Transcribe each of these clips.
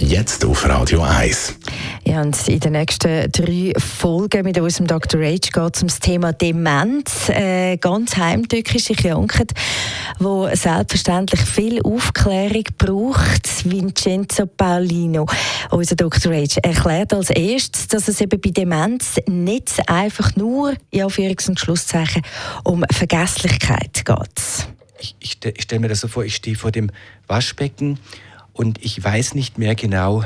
Jetzt auf Radio 1. Ja, und in den nächsten drei Folgen mit unserem Dr. H geht es um das Thema Demenz. Äh, ganz heimtückische Krankheit, wo selbstverständlich viel Aufklärung braucht. Vincenzo Paulino, unser Dr. H, erklärt als erstes, dass es eben bei Demenz nicht einfach nur, in Anführungs- und Schlusszeichen, um Vergesslichkeit geht. Ich, ich, ich stelle mir das so vor, ich stehe vor dem Waschbecken und ich weiß nicht mehr genau,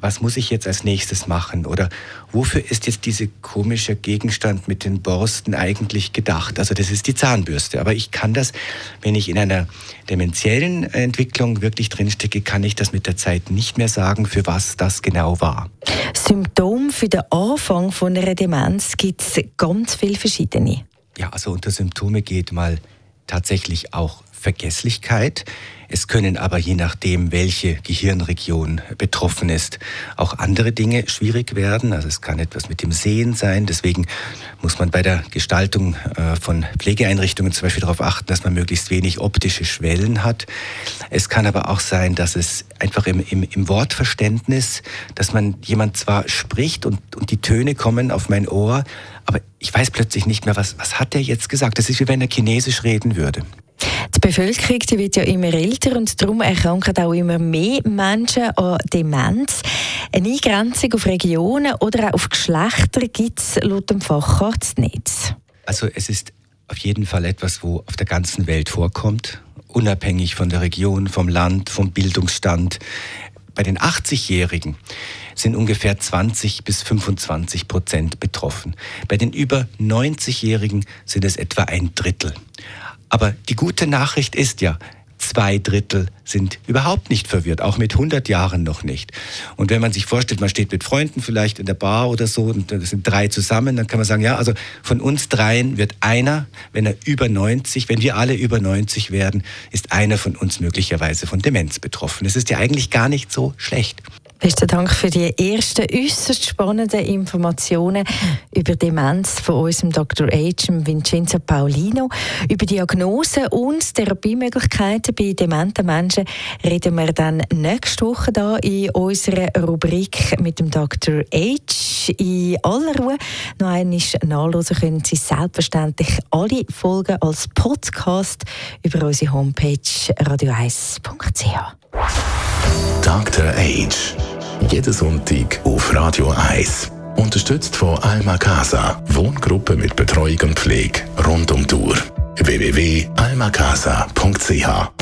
was muss ich jetzt als nächstes machen? Oder wofür ist jetzt dieser komische Gegenstand mit den Borsten eigentlich gedacht? Also das ist die Zahnbürste. Aber ich kann das, wenn ich in einer dementiellen Entwicklung wirklich drinstecke, kann ich das mit der Zeit nicht mehr sagen, für was das genau war. Symptom für den Anfang von einer Demenz gibt es ganz viele verschiedene. Ja, also unter Symptome geht mal tatsächlich auch Vergesslichkeit. Es können aber je nachdem, welche Gehirnregion betroffen ist, auch andere Dinge schwierig werden. Also es kann etwas mit dem Sehen sein. Deswegen muss man bei der Gestaltung äh, von Pflegeeinrichtungen zum Beispiel darauf achten, dass man möglichst wenig optische Schwellen hat. Es kann aber auch sein, dass es einfach im, im, im Wortverständnis, dass man jemand zwar spricht und, und die Töne kommen auf mein Ohr, aber ich weiß plötzlich nicht mehr, was, was hat er jetzt gesagt. Das ist wie wenn er Chinesisch reden würde. Die Bevölkerung die wird ja immer älter und darum erkranken auch immer mehr Menschen an Demenz. Eine Eingrenzung auf Regionen oder auch auf Geschlechter gibt es laut dem Facharzt nicht. Also es ist auf jeden Fall etwas, wo auf der ganzen Welt vorkommt, unabhängig von der Region, vom Land, vom Bildungsstand. Bei den 80-Jährigen sind ungefähr 20 bis 25 Prozent betroffen. Bei den über 90-Jährigen sind es etwa ein Drittel. Aber die gute Nachricht ist ja, zwei Drittel sind überhaupt nicht verwirrt, auch mit 100 Jahren noch nicht. Und wenn man sich vorstellt, man steht mit Freunden vielleicht in der Bar oder so und das sind drei zusammen, dann kann man sagen, ja, also von uns dreien wird einer, wenn er über 90, wenn wir alle über 90 werden, ist einer von uns möglicherweise von Demenz betroffen. Es ist ja eigentlich gar nicht so schlecht. Besten Dank für die ersten äußerst spannenden Informationen über Demenz von unserem Dr. H. Vincenzo Paulino. Über Diagnosen und Therapiemöglichkeiten bei dementen Menschen reden wir dann nächste Woche da in unserer Rubrik mit dem Dr. H. In aller Ruhe noch einmal nachlesen können Sie selbstverständlich alle Folgen als Podcast über unsere Homepage radio1.ch. Dr. Age. Jeden Sonntag auf Radio 1. Unterstützt von Alma Casa. Wohngruppe mit Betreuung und Pflege rund um die Uhr. www.almacasa.ch